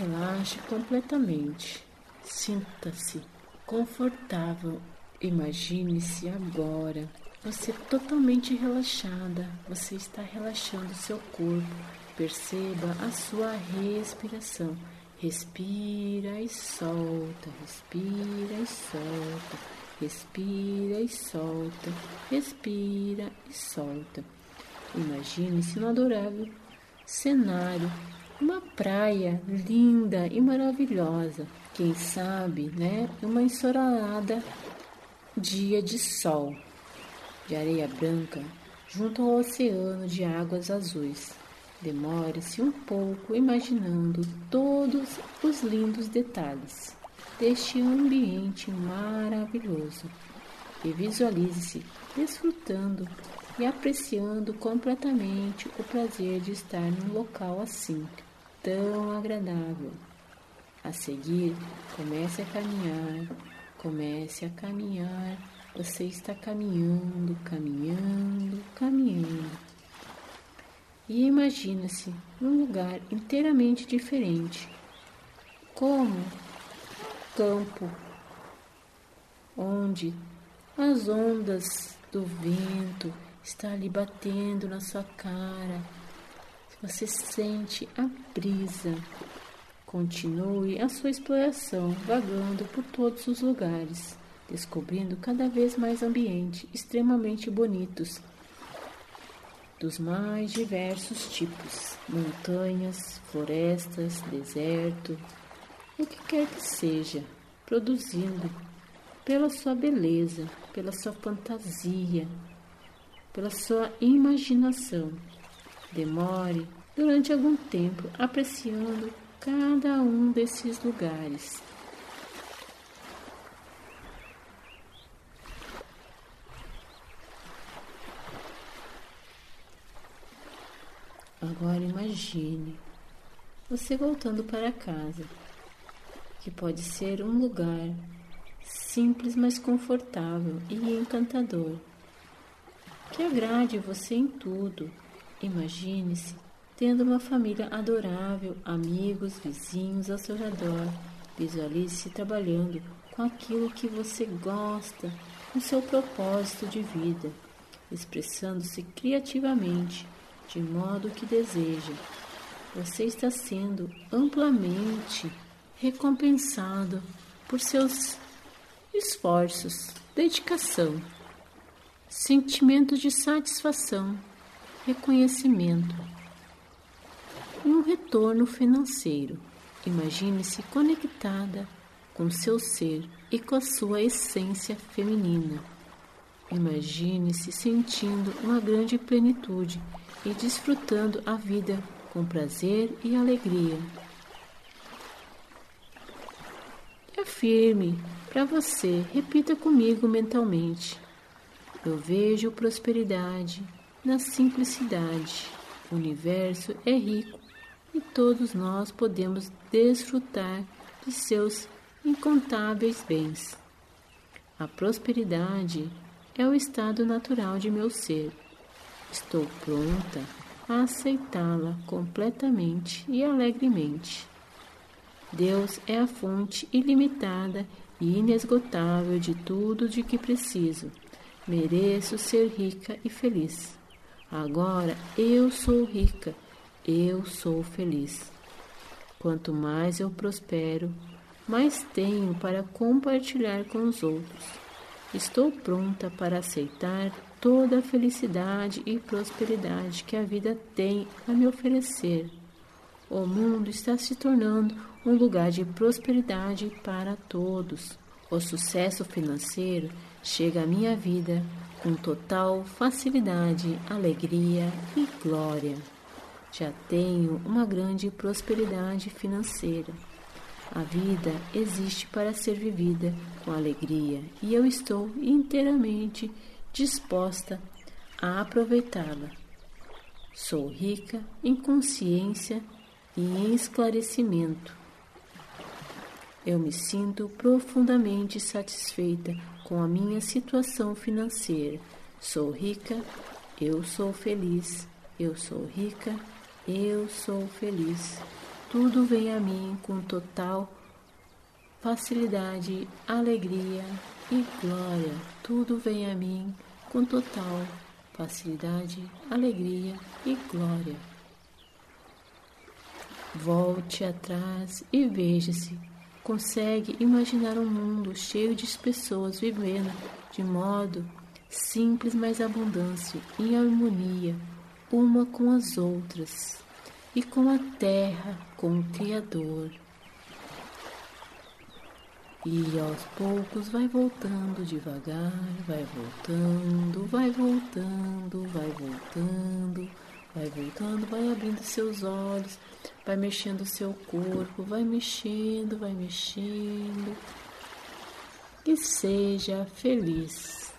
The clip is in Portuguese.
Relaxe completamente. Sinta-se confortável. Imagine-se agora. Você totalmente relaxada. Você está relaxando seu corpo. Perceba a sua respiração. Respira e solta, respira e solta, respira e solta, respira e solta. Imagine-se no adorável cenário uma praia linda e maravilhosa. Quem sabe, né? Uma ensolarada dia de sol, de areia branca, junto ao oceano de águas azuis. Demore-se um pouco imaginando todos os lindos detalhes deste ambiente maravilhoso e visualize-se desfrutando e apreciando completamente o prazer de estar num local assim tão agradável. A seguir, comece a caminhar, comece a caminhar. Você está caminhando, caminhando, caminhando. E imagina-se num lugar inteiramente diferente, como campo, onde as ondas do vento estão ali batendo na sua cara você sente a brisa. Continue a sua exploração, vagando por todos os lugares, descobrindo cada vez mais ambientes extremamente bonitos, dos mais diversos tipos: montanhas, florestas, deserto, o que quer que seja, produzindo pela sua beleza, pela sua fantasia, pela sua imaginação. Demore durante algum tempo apreciando cada um desses lugares. Agora imagine você voltando para casa, que pode ser um lugar simples, mas confortável e encantador, que agrade você em tudo Imagine-se tendo uma família adorável, amigos, vizinhos ao seu redor. Visualize-se trabalhando com aquilo que você gosta, com seu propósito de vida, expressando-se criativamente, de modo que deseja. Você está sendo amplamente recompensado por seus esforços, dedicação, sentimento de satisfação reconhecimento e um retorno financeiro. Imagine-se conectada com seu ser e com a sua essência feminina. Imagine-se sentindo uma grande plenitude e desfrutando a vida com prazer e alegria. E afirme para você, repita comigo mentalmente: Eu vejo prosperidade, na simplicidade. O universo é rico e todos nós podemos desfrutar de seus incontáveis bens. A prosperidade é o estado natural de meu ser. Estou pronta a aceitá-la completamente e alegremente. Deus é a fonte ilimitada e inesgotável de tudo de que preciso. Mereço ser rica e feliz. Agora eu sou rica, eu sou feliz. Quanto mais eu prospero, mais tenho para compartilhar com os outros. Estou pronta para aceitar toda a felicidade e prosperidade que a vida tem a me oferecer. O mundo está se tornando um lugar de prosperidade para todos. O sucesso financeiro chega à minha vida com total facilidade, alegria e glória. Já tenho uma grande prosperidade financeira. A vida existe para ser vivida com alegria e eu estou inteiramente disposta a aproveitá-la. Sou rica em consciência e em esclarecimento. Eu me sinto profundamente satisfeita com a minha situação financeira. Sou rica, eu sou feliz. Eu sou rica, eu sou feliz. tudo vem a mim com total facilidade, alegria e glória. Tudo vem a mim com total facilidade, alegria e glória. Volte atrás e veja-se. Consegue imaginar um mundo cheio de pessoas vivendo de modo simples, mas abundância, em harmonia, uma com as outras e com a terra, com o Criador. E aos poucos vai voltando devagar, vai voltando, vai voltando, vai voltando, vai voltando, vai abrindo seus olhos, vai mexendo seu corpo, vai mexendo, vai mexendo. E seja feliz.